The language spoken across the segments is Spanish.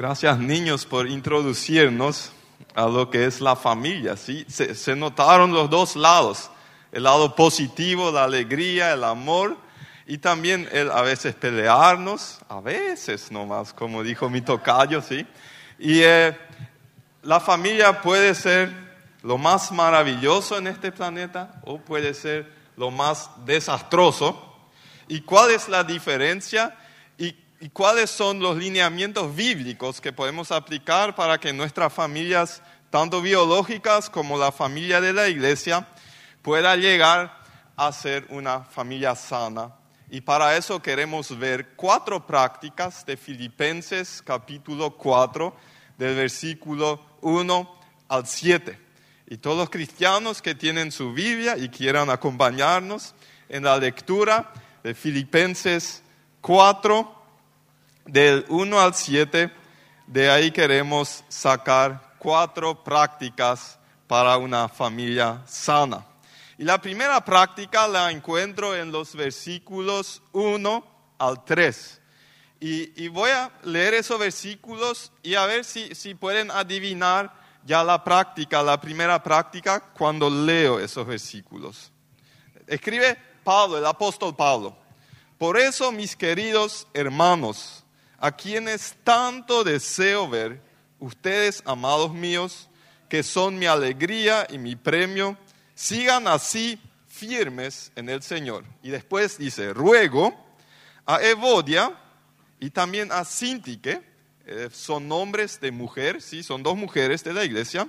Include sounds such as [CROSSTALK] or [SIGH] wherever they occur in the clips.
Gracias niños por introducirnos a lo que es la familia. ¿sí? Se, notaron los dos lados, el lado positivo, la alegría, el amor y también el a veces pelearnos, a veces nomás, como dijo mi tocayo, ¿sí? Y eh, la familia puede ser lo más maravilloso en este planeta o puede ser lo más desastroso. ¿Y cuál es la diferencia? ¿Y, cuáles son los lineamientos bíblicos que podemos aplicar para que nuestras familias, tanto biológicas como la familia de la iglesia, pueda llegar a ser una familia sana? Y para eso queremos ver cuatro prácticas de Filipenses capítulo 4, del versículo 1 al 7. Y todos los cristianos que tienen su Biblia y quieran acompañarnos en la lectura de Filipenses 4, del 1 al 7, de ahí queremos sacar cuatro prácticas para una familia sana. Y la primera práctica la encuentro en los versículos 1 al 3. Y, y, voy a leer esos versículos y a ver si, si pueden adivinar ya la práctica, la primera práctica, cuando leo esos versículos. Escribe Pablo, el apóstol Pablo. Por eso, mis queridos hermanos, a quienes tanto deseo ver, ustedes, amados míos, que son mi alegría y mi premio, sigan así firmes en el Señor. Y después dice, ruego a Evodia y también a Sintique, eh, son nombres de mujer, ¿sí? son dos mujeres de la iglesia,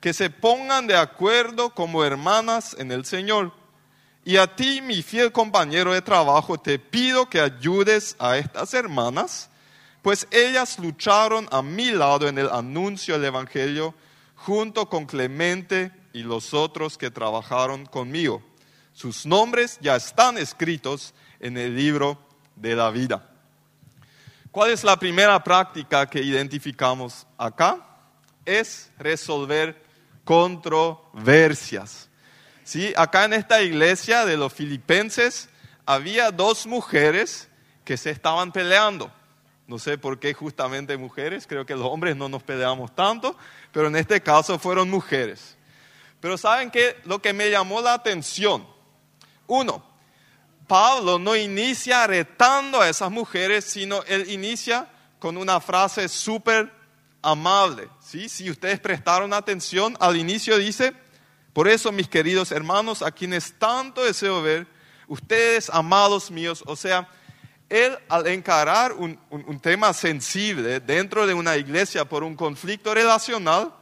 que se pongan de acuerdo como hermanas en el Señor. Y a ti, mi fiel compañero de trabajo, te pido que ayudes a estas hermanas, pues ellas lucharon a mi lado en el anuncio del Evangelio junto con Clemente y los otros que trabajaron conmigo. Sus nombres ya están escritos en el libro de la vida. ¿Cuál es la primera práctica que identificamos acá? Es resolver controversias. ¿Sí? Acá en esta iglesia de los filipenses había dos mujeres que se estaban peleando. No sé por qué justamente mujeres, creo que los hombres no nos peleamos tanto, pero en este caso fueron mujeres. Pero ¿saben qué? Lo que me llamó la atención. Uno, Pablo no inicia retando a esas mujeres, sino él inicia con una frase súper amable. ¿sí? Si ustedes prestaron atención, al inicio dice, por eso mis queridos hermanos, a quienes tanto deseo ver, ustedes amados míos, o sea, él al encarar un, un, tema sensible dentro de una iglesia por un conflicto relacional,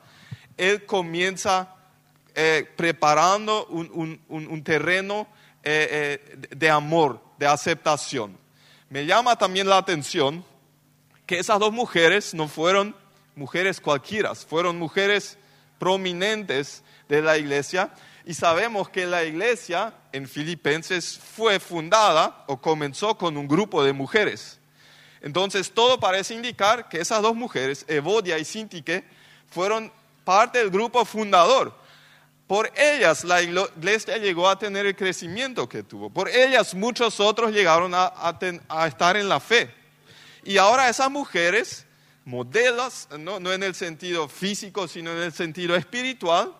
él comienza eh, preparando un, un, un terreno eh, eh, de amor, de aceptación. Me llama también la atención que esas dos mujeres no fueron mujeres cualquiera, fueron mujeres prominentes de la iglesia y sabemos que la iglesia en Filipenses fue fundada o comenzó con un grupo de mujeres. Entonces todo parece indicar que esas dos mujeres, Evodia y Sintique, fueron parte del grupo fundador. Por ellas la iglesia llegó a tener el crecimiento que tuvo. Por ellas muchos otros llegaron a, estar en la fe. Y ahora esas mujeres, modelos, no, no en el sentido físico, sino en el sentido espiritual,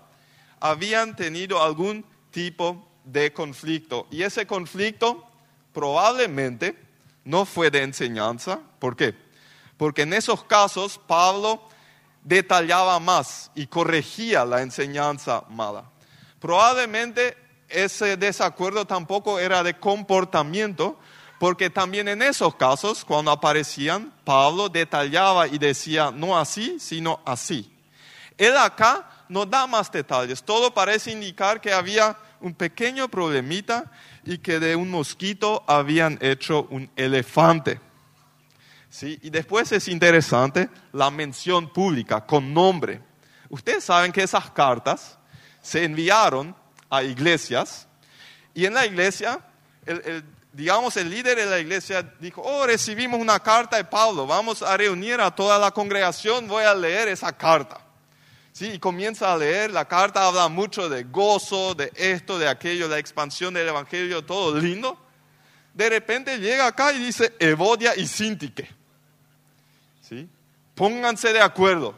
habían tenido algún tipo de conflicto. Y ese conflicto probablemente no fue de enseñanza. ¿Por qué? Porque en esos casos Pablo detallaba más y corregía la enseñanza mala. Probablemente ese desacuerdo tampoco era de comportamiento, porque también en esos casos, cuando aparecían, Pablo detallaba y decía, no así, sino así. Él acá no da más detalles, todo parece indicar que había un pequeño problemita y que de un mosquito habían hecho un elefante. ¿sí? Y después es interesante la mención pública con nombre. Ustedes saben que esas cartas se enviaron a iglesias y en la iglesia, el, digamos, el líder de la iglesia dijo, oh, recibimos una carta de Pablo, vamos a reunir a toda la congregación, voy a leer esa carta. ¿Sí? Y comienza a leer, la carta habla mucho de gozo, de esto, de aquello, la expansión del Evangelio, todo lindo. De repente llega acá y dice Evodia y Sintique. ¿Sí? pónganse de acuerdo.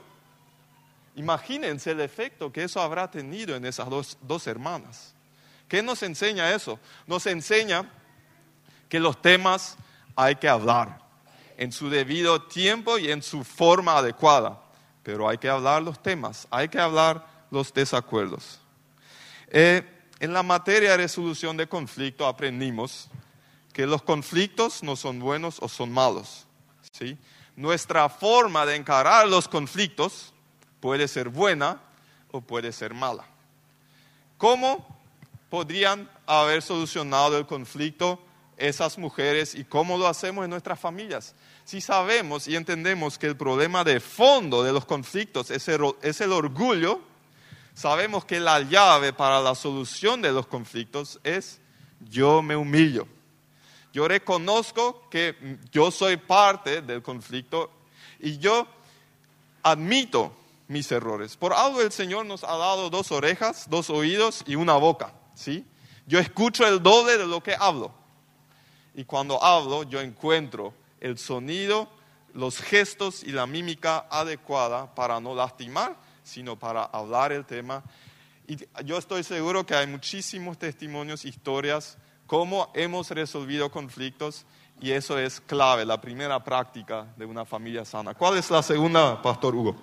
Imagínense el efecto que eso habrá tenido en esas dos, dos hermanas. ¿Qué nos enseña eso? Nos enseña que los temas hay que hablar en su debido tiempo y en su forma adecuada. Pero hay que hablar los temas, hay que hablar los desacuerdos. Eh, en la materia de resolución de conflicto aprendimos que los conflictos no son buenos o son malos. ¿sí? Nuestra forma de encarar los conflictos puede ser buena o puede ser mala. ¿Cómo podrían haber solucionado el conflicto esas mujeres y cómo lo hacemos en nuestras familias? Si sabemos y entendemos que el problema de fondo de los conflictos es el, orgullo, sabemos que la llave para la solución de los conflictos es yo me humillo. Yo reconozco que yo soy parte del conflicto y yo admito mis errores. Por algo el Señor nos ha dado dos orejas, dos oídos y una boca, ¿sí? Yo escucho el doble de lo que hablo. Y cuando hablo, yo encuentro el sonido, los gestos y la mímica adecuada para no lastimar, sino para hablar el tema. Y yo estoy seguro que hay muchísimos testimonios, historias, cómo hemos resolvido conflictos y eso es clave, la primera práctica de una familia sana. ¿Cuál es la segunda, Pastor Hugo?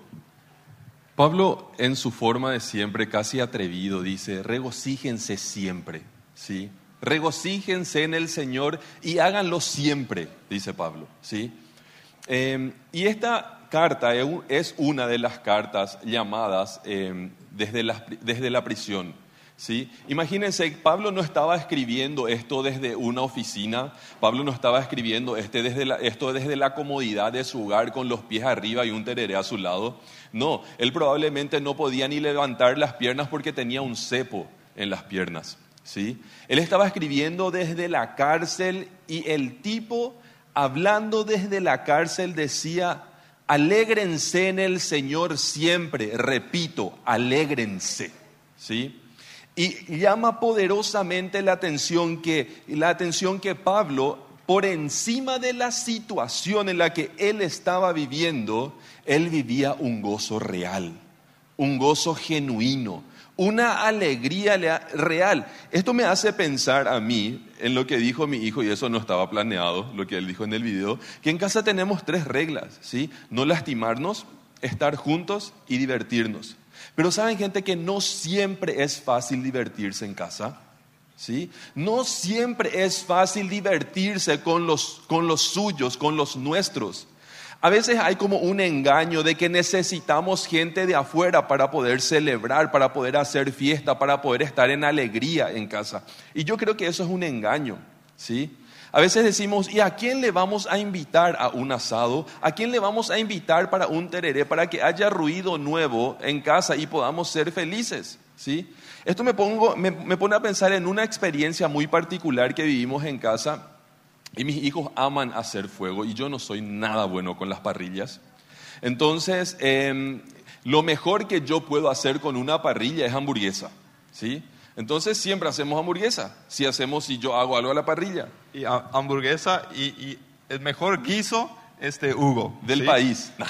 Pablo, en su forma de siempre, casi atrevido, dice, regocíjense siempre, ¿sí? Regocíjense en el Señor y háganlo siempre, dice Pablo. ¿sí? Em, y esta carta es una de las cartas llamadas em, desde, la, desde la prisión. ¿Sí? Imagínense, Pablo no estaba escribiendo esto desde una oficina, Pablo no estaba escribiendo este desde esto desde la comodidad de su hogar con los pies arriba y un tereré a su lado. No, él probablemente no podía ni levantar las piernas porque tenía un cepo en las piernas. ¿Sí? Él estaba escribiendo desde la cárcel y el tipo, hablando desde la cárcel, decía, alégrense en el Señor siempre, repito, alégrense, ¿sí? Y llama poderosamente la atención que, la atención que Pablo, por encima de la situación en la que él estaba viviendo, él vivía un gozo real, un gozo genuino, una alegría real. Esto me hace pensar a mí en lo que dijo mi hijo, y eso no estaba planeado, lo que él dijo en el video, que en casa tenemos tres reglas, ¿sí? No lastimarnos, estar juntos y divertirnos. Pero saben gente que no siempre es fácil divertirse en casa. ¿Sí? No siempre es fácil divertirse con los, con los suyos, con los nuestros. A veces hay como un engaño de que necesitamos gente de afuera para poder celebrar, para poder hacer fiesta, para poder estar en alegría en casa. Y yo creo que eso es un engaño, ¿sí? A veces decimos, ¿y a quién le vamos a invitar a un asado? ¿A quién le vamos a invitar para un tereré, para que haya ruido nuevo en casa y podamos ser felices? ¿Sí? Esto me, pongo, me, me pone a pensar en una experiencia muy particular que vivimos en casa y mis hijos aman hacer fuego y yo no soy nada bueno con las parrillas. Entonces, em, lo mejor que yo puedo hacer con una parrilla es hamburguesa. ¿sí? Entonces siempre hacemos hamburguesa. Si hacemos, si yo hago algo a la parrilla. Y hamburguesa y, y el mejor guiso este Hugo. Del país. [LAUGHS]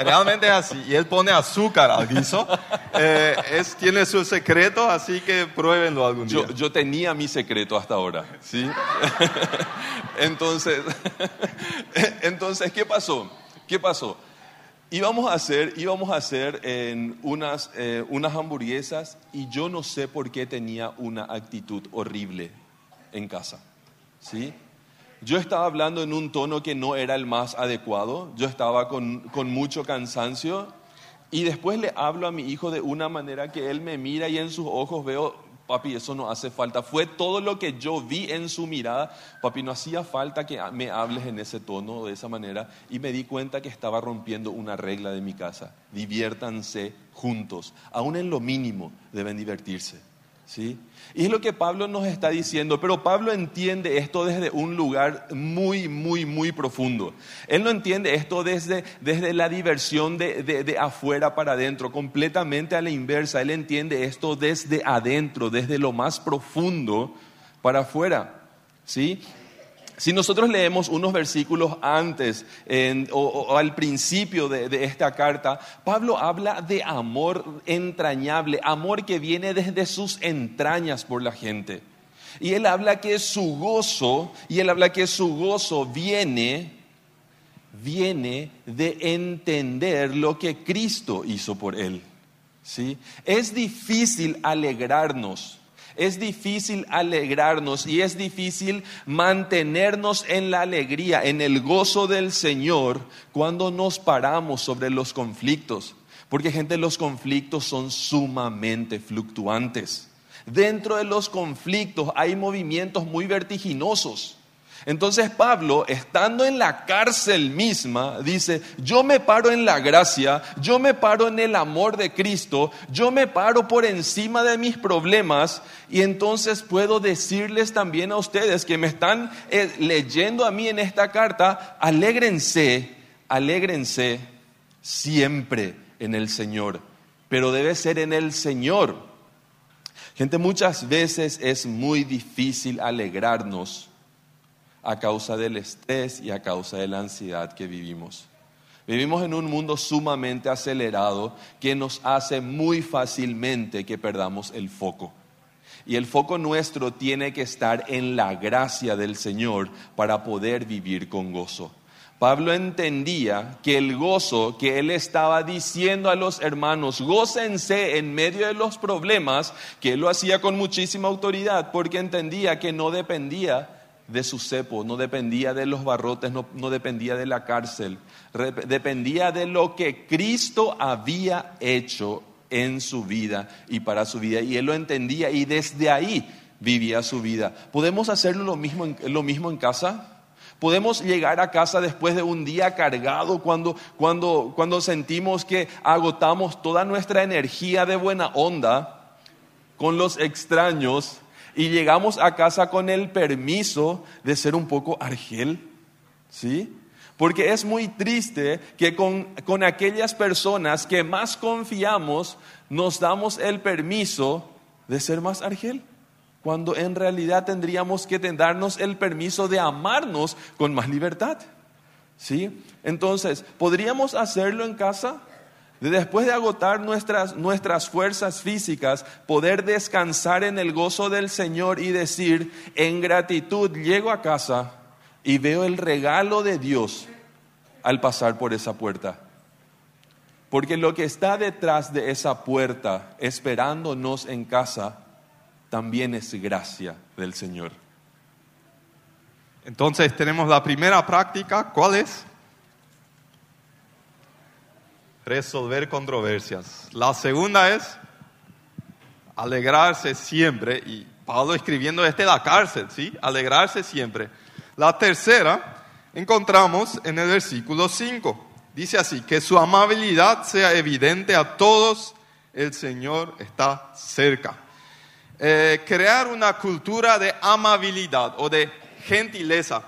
Eh, realmente es así. Y él pone azúcar al guiso. Eh, es, tiene su secreto, así que pruébenlo algún día. Yo, yo tenía mi secreto hasta ahora, ¿sí? [LAUGHS] entonces, [LAUGHS] entonces, ¿qué pasó? ¿Qué pasó? Íbamos a hacer, íbamos a hacer en unas, eh, unas hamburguesas y yo no sé por qué tenía una actitud horrible en casa, ¿sí? Yo estaba hablando en un tono que no era el más adecuado, yo estaba con, con, mucho cansancio y después le hablo a mi hijo de una manera que él me mira y en sus ojos veo, papi, eso no hace falta. Fue todo lo que yo vi en su mirada, papi, no hacía falta que me hables en ese tono de esa manera y me di cuenta que estaba rompiendo una regla de mi casa. Diviértanse juntos, aún en lo mínimo deben divertirse. ¿Sí? Y es lo que Pablo nos está diciendo, pero Pablo entiende esto desde un lugar muy, muy, muy profundo. Él no entiende esto desde, desde la diversión de, de, afuera para adentro, completamente a la inversa. Él entiende esto desde adentro, desde lo más profundo para afuera. ¿Sí? Si nosotros leemos unos versículos antes o al principio de, de esta carta, Pablo habla de amor entrañable, amor que viene desde sus entrañas por la gente. Y él habla que su gozo, y él habla que su gozo viene, viene de entender lo que Cristo hizo por él. ¿sí? Es difícil alegrarnos, es difícil alegrarnos y es difícil mantenernos en la alegría, en el gozo del Señor cuando nos paramos sobre los conflictos. Porque gente, los conflictos son sumamente fluctuantes. Dentro de los conflictos hay movimientos muy vertiginosos. Entonces Pablo, estando en la cárcel misma, dice, yo me paro en la gracia, yo me paro en el amor de Cristo, yo me paro por encima de mis problemas y entonces puedo decirles también a ustedes que me están eh, leyendo a mí en esta carta, alégrense, alégrense siempre en el Señor, pero debe ser en el Señor. Gente, muchas veces es muy difícil alegrarnos a causa del estrés y a causa de la ansiedad que vivimos. Vivimos en un mundo sumamente acelerado que nos hace muy fácilmente que perdamos el foco. Y el foco nuestro tiene que estar en la gracia del Señor para poder vivir con gozo. Pablo entendía que el gozo que él estaba diciendo a los hermanos, gócense en medio de los problemas, que él lo hacía con muchísima autoridad, porque entendía que no dependía de su cepo, no dependía de los barrotes, no, no dependía de la cárcel, dependía de lo que Cristo había hecho en su vida y para su vida. Y él lo entendía y desde ahí vivía su vida. ¿Podemos hacerlo lo mismo en, lo mismo en casa? Podemos llegar a casa después de un día cargado cuando, cuando, cuando sentimos que agotamos toda nuestra energía de buena onda con los extraños y llegamos a casa con el permiso de ser un poco argel, ¿sí? Porque es muy triste que con, con aquellas personas que más confiamos nos damos el permiso de ser más argel, cuando en realidad tendríamos que darnos el permiso de amarnos con más libertad, ¿sí? Entonces, ¿podríamos hacerlo en casa? De después de agotar nuestras, nuestras fuerzas físicas, poder descansar en el gozo del Señor y decir, en gratitud llego a casa y veo el regalo de Dios al pasar por esa puerta. Porque lo que está detrás de esa puerta, esperándonos en casa, también es gracia del Señor. Entonces tenemos la primera práctica, ¿cuál es? Resolver controversias. La segunda es alegrarse siempre, y Pablo escribiendo desde la cárcel, ¿sí? Alegrarse siempre. La tercera encontramos en el versículo 5. Dice así, que su amabilidad sea evidente a todos, el Señor está cerca. Eh, crear una cultura de amabilidad o de gentileza.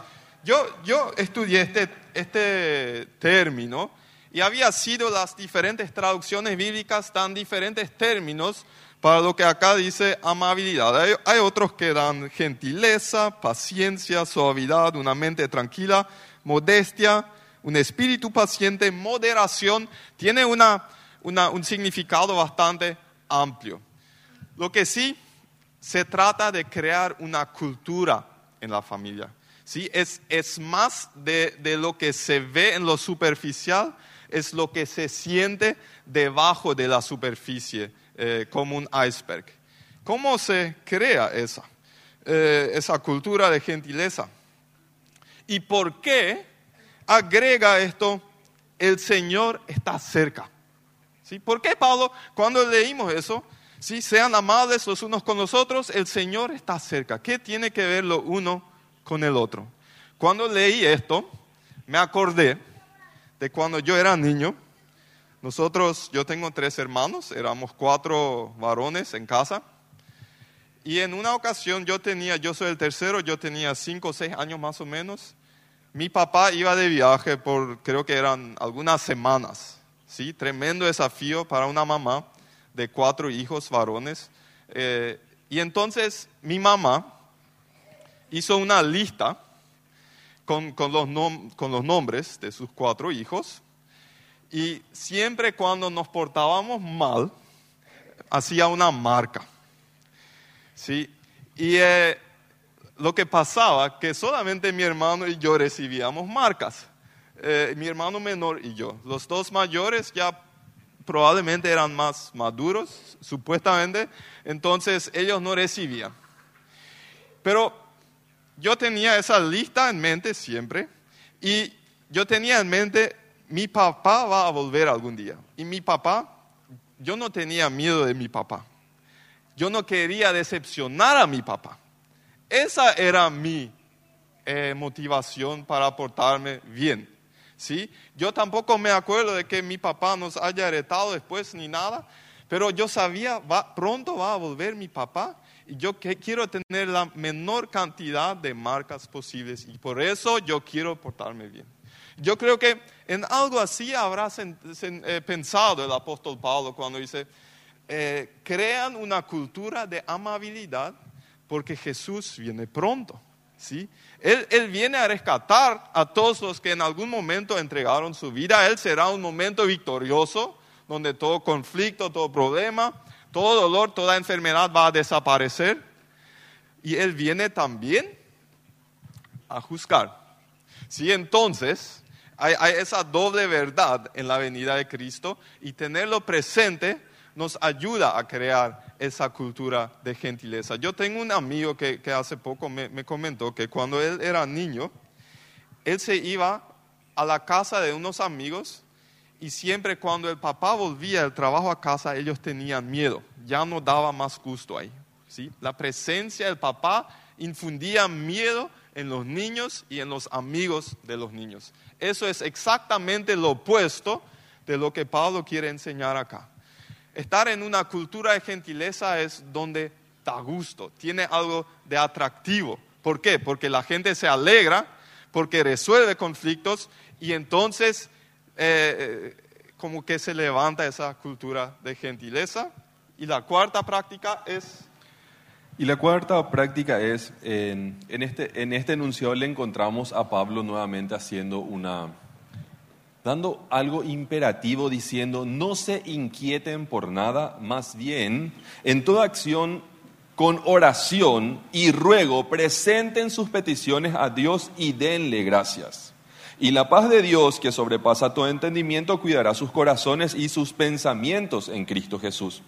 Yo, yo estudié este, este término y había sido las diferentes traducciones bíblicas tan diferentes términos para lo que acá dice amabilidad. Hay, otros que dan gentileza, paciencia, suavidad, una mente tranquila, modestia, un espíritu paciente, moderación. Tiene una, un significado bastante amplio. Lo que sí se trata de crear una cultura en la familia. ¿sí? Es, es más de, de lo que se ve en lo superficial, es lo que se siente debajo de la superficie, eh, como un iceberg. ¿Cómo se crea esa, eh, esa cultura de gentileza? ¿Y por qué agrega esto? El Señor está cerca. ¿Sí? ¿Por qué, Pablo, cuando leímos eso, ¿sí? sean amables los unos con los otros, el Señor está cerca? ¿Qué tiene que ver lo uno con el otro? Cuando leí esto, me acordé de cuando yo era niño. Nosotros, yo tengo tres hermanos, éramos cuatro varones en casa. Y en una ocasión yo tenía, yo soy el tercero, yo tenía cinco o seis años más o menos. Mi papá iba de viaje por, creo que eran algunas semanas. ¿sí? Tremendo desafío para una mamá de cuatro hijos varones. Eh, y entonces mi mamá hizo una lista con, con los, con los nombres de sus cuatro hijos y siempre cuando nos portábamos mal, hacía una marca. ¿sí? Y eh, lo que pasaba que solamente mi hermano y yo recibíamos marcas. Eh, mi hermano menor y yo. Los dos mayores ya probablemente eran más maduros, supuestamente, entonces ellos no recibían. Pero yo tenía esa lista en mente siempre y yo tenía en mente, mi papá va a volver algún día. Y mi papá, yo no tenía miedo de mi papá. Yo no quería decepcionar a mi papá. Esa era mi eh, motivación para portarme bien. ¿sí? Yo tampoco me acuerdo de que mi papá nos haya heredado después ni nada, pero yo sabía, pronto va a volver mi papá yo quiero tener la menor cantidad de marcas posibles y por eso yo quiero portarme bien. Yo creo que en algo así habrá sen- sen- eh, pensado el apóstol Pablo cuando dice, eh, crean una cultura de amabilidad porque Jesús viene pronto. ¿sí? Él, él viene a rescatar a todos los que en algún momento entregaron su vida. Él será un momento victorioso donde todo conflicto, todo problema, todo dolor, toda enfermedad va a desaparecer. Y Él viene también a juzgar. Sí, entonces hay, esa doble verdad en la venida de Cristo y tenerlo presente nos ayuda a crear esa cultura de gentileza. Yo tengo un amigo que, hace poco me comentó que cuando él era niño, él se iba a la casa de unos amigos y siempre cuando el papá volvía del trabajo a casa, ellos tenían miedo, ya no daba más gusto ahí. ¿sí? La presencia del papá infundía miedo en los niños y en los amigos de los niños. Eso es exactamente lo opuesto de lo que Pablo quiere enseñar acá. Estar en una cultura de gentileza es donde da gusto, tiene algo de atractivo. ¿Por qué? Porque la gente se alegra, porque resuelve conflictos y entonces eh, eh, como que se levanta esa cultura de gentileza. Y la cuarta práctica es Y la cuarta práctica es, en, este, en este enunciado le encontramos a Pablo nuevamente haciendo una, dando algo imperativo diciendo, no se inquieten por nada, más bien, en toda acción, con oración y ruego, presenten sus peticiones a Dios y denle gracias. Y la paz de Dios, que sobrepasa todo entendimiento, cuidará sus corazones y sus pensamientos en Cristo Jesús.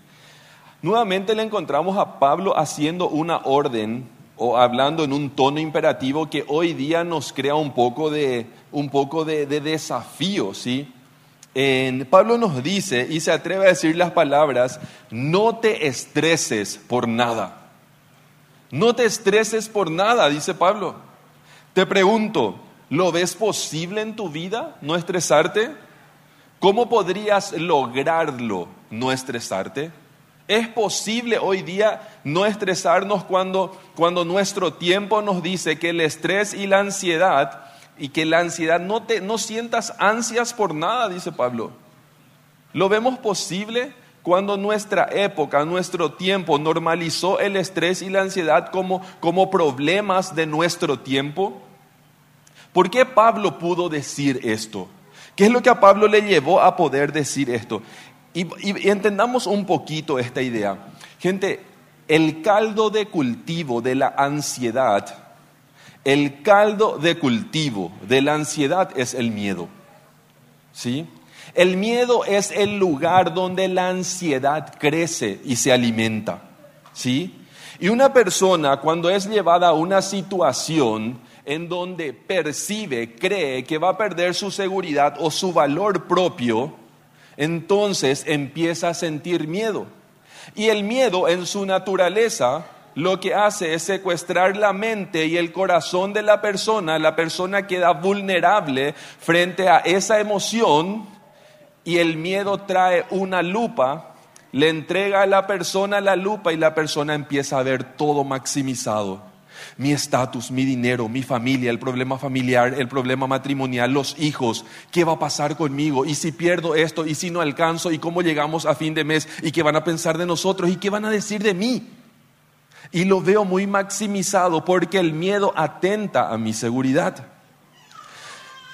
Nuevamente le encontramos a Pablo haciendo una orden o hablando en un tono imperativo que hoy día nos crea un poco de, un poco de, de desafío, ¿sí? En- Pablo nos dice y se atreve a decir las palabras, no te estreses por nada. No te estreses por nada, dice Pablo. Te pregunto, ¿lo ves posible en tu vida no estresarte? ¿Cómo podrías lograrlo no estresarte? ¿Es posible hoy día no estresarnos cuando, cuando nuestro tiempo nos dice que el estrés y la ansiedad, y que la ansiedad no, te, no sientas ansias por nada, dice Pablo? ¿Lo vemos posible cuando nuestra época, nuestro tiempo normalizó el estrés y la ansiedad como, como problemas de nuestro tiempo? ¿Por qué Pablo pudo decir esto? ¿Qué es lo que a Pablo le llevó a poder decir esto? Y, entendamos un poquito esta idea. Gente, el caldo de cultivo de la ansiedad, el caldo de cultivo de la ansiedad es el miedo. ¿Sí? El miedo es el lugar donde la ansiedad crece y se alimenta. ¿Sí? Y una persona cuando es llevada a una situación en donde percibe, cree que va a perder su seguridad o su valor propio, entonces empieza a sentir miedo. Y el miedo en su naturaleza lo que hace es secuestrar la mente y el corazón de la persona. La persona queda vulnerable frente a esa emoción y el miedo trae una lupa, le entrega a la persona la lupa y la persona empieza a ver todo maximizado. Mi estatus, mi dinero, mi familia, el problema familiar, el problema matrimonial, los hijos, ¿qué va a pasar conmigo? ¿Y si pierdo esto? ¿Y si no alcanzo? ¿Y cómo llegamos a fin de mes? ¿Y qué van a pensar de nosotros? ¿Y qué van a decir de mí? Y lo veo muy maximizado porque el miedo atenta a mi seguridad.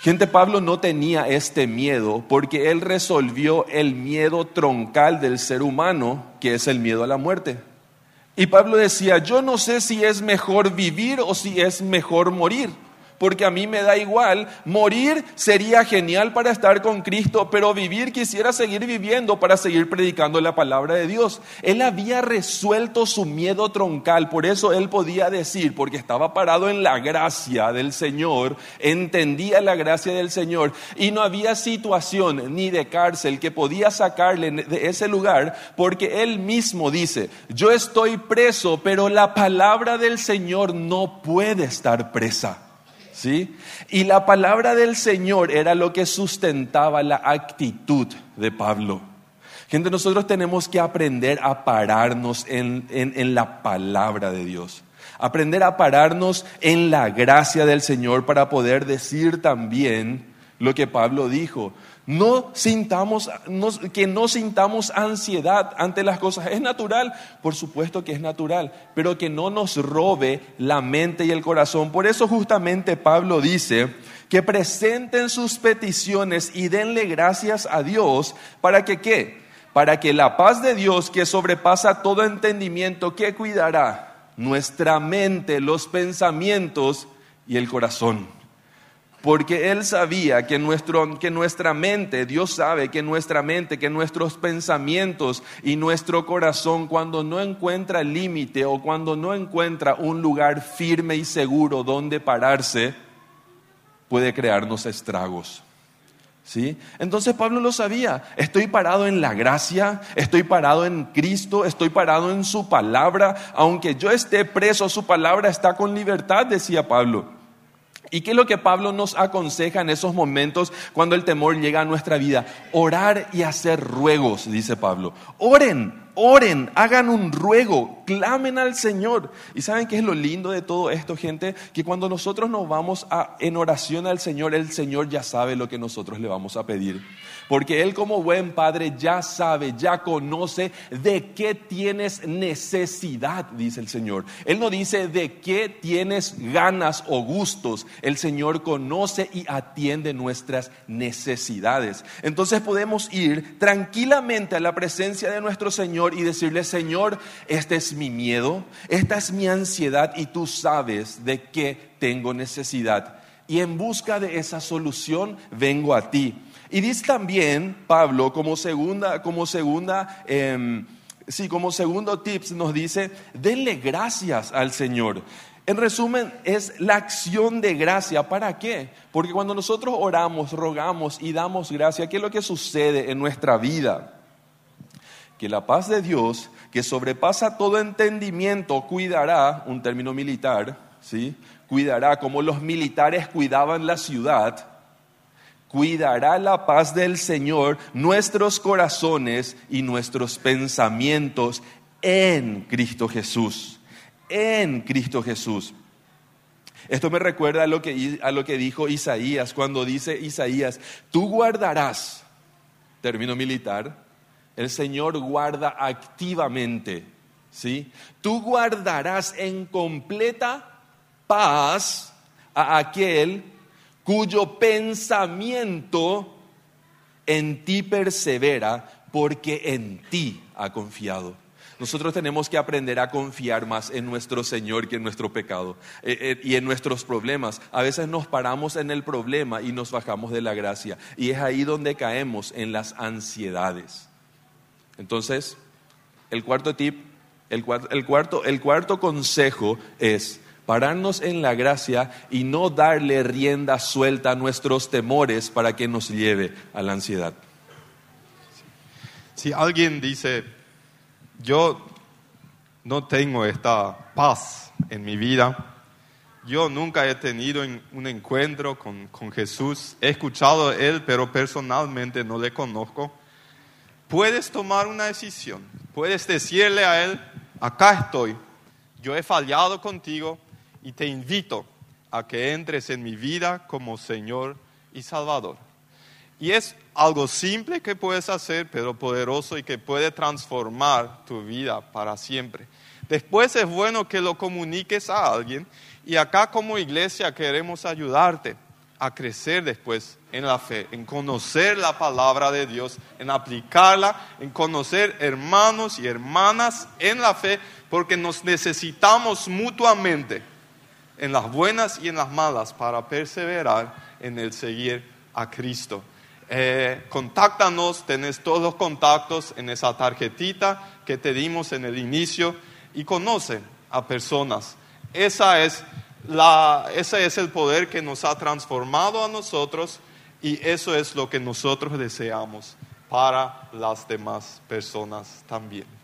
Gente, Pablo no tenía este miedo porque él resolvió el miedo troncal del ser humano, que es el miedo a la muerte. Y Pablo decía, yo no sé si es mejor vivir o si es mejor morir porque a mí me da igual. Morir sería genial para estar con Cristo, pero vivir quisiera seguir viviendo para seguir predicando la palabra de Dios. Él había resuelto su miedo troncal, por eso él podía decir, porque estaba parado en la gracia del Señor, entendía la gracia del Señor y no había situación ni de cárcel que podía sacarle de ese lugar, porque él mismo dice, yo estoy preso, pero la palabra del Señor no puede estar presa. ¿Sí? Y la palabra del Señor era lo que sustentaba la actitud de Pablo. Gente, nosotros tenemos que aprender a pararnos en, en la palabra de Dios. Aprender a pararnos en la gracia del Señor para poder decir también lo que Pablo dijo. No sintamos, que no sintamos ansiedad ante las cosas. ¿Es natural? Por supuesto que es natural, pero que no nos robe la mente y el corazón. Por eso justamente Pablo dice que presenten sus peticiones y denle gracias a Dios para que qué? Para que la paz de Dios que sobrepasa todo entendimiento, ¿qué cuidará? Nuestra mente, los pensamientos y el corazón porque Él sabía que, nuestro, que nuestra mente, Dios sabe que nuestra mente, que nuestros pensamientos y nuestro corazón, cuando no encuentra límite o cuando no encuentra un lugar firme y seguro donde pararse, puede crearnos estragos. ¿Sí? Entonces Pablo lo sabía, estoy parado en la gracia, estoy parado en Cristo, estoy parado en su palabra, aunque yo esté preso, su palabra está con libertad, decía Pablo. ¿Y qué es lo que Pablo nos aconseja en esos momentos cuando el temor llega a nuestra vida? Orar y hacer ruegos, dice Pablo. Oren, oren, hagan un ruego, clamen al Señor. ¿Y saben qué es lo lindo de todo esto, gente? Que cuando nosotros nos vamos a, en oración al Señor, el Señor ya sabe lo que nosotros le vamos a pedir. Porque Él como buen padre ya sabe, ya conoce de qué tienes necesidad, dice el Señor. Él no dice de qué tienes ganas o gustos. El Señor conoce y atiende nuestras necesidades. Entonces podemos ir tranquilamente a la presencia de nuestro Señor y decirle, Señor, este es mi miedo, esta es mi ansiedad y tú sabes de qué tengo necesidad. Y en busca de esa solución vengo a ti. Y dice también Pablo, como segunda, como segunda, em, sí, como segundo tips, nos dice, denle gracias al Señor. En resumen, es la acción de gracia. ¿Para qué? Porque cuando nosotros oramos, rogamos y damos gracia, ¿qué es lo que sucede en nuestra vida? Que la paz de Dios, que sobrepasa todo entendimiento, cuidará, un término militar, ¿sí? Cuidará como los militares cuidaban la ciudad, cuidará la paz del Señor nuestros corazones y nuestros pensamientos en Cristo Jesús. En Cristo Jesús. Esto me recuerda a lo que, a lo que dijo Isaías cuando dice Isaías, tú guardarás, término militar, el Señor guarda activamente, ¿sí? Tú guardarás en completa paz a aquel cuyo pensamiento en ti persevera porque en ti ha confiado. Nosotros tenemos que aprender a confiar más en nuestro Señor que en nuestro pecado eh, eh, y en nuestros problemas. A veces nos paramos en el problema y nos bajamos de la gracia. Y es ahí donde caemos en las ansiedades. Entonces, el cuarto tip, el cuarto, el cuarto consejo es pararnos en la gracia y no darle rienda suelta a nuestros temores para que nos lleve a la ansiedad. Si alguien dice, yo no tengo esta paz en mi vida, yo nunca he tenido un encuentro con, con Jesús, he escuchado a Él, pero personalmente no le conozco, puedes tomar una decisión, puedes decirle a Él, acá estoy, yo he fallado contigo, y te invito a que entres en mi vida como Señor y Salvador. Y es algo simple que puedes hacer, pero poderoso y que puede transformar tu vida para siempre. Después es bueno que lo comuniques a alguien y acá como iglesia queremos ayudarte a crecer después en la fe, en conocer la palabra de Dios, en aplicarla, en conocer hermanos y hermanas en la fe, porque nos necesitamos mutuamente en las buenas y en las malas para perseverar en el seguir a Cristo. Eh, contáctanos, tenés todos los contactos en esa tarjetita que te dimos en el inicio y conoce a personas. Esa es la, ese es el poder que nos ha transformado a nosotros y eso es lo que nosotros deseamos para las demás personas también.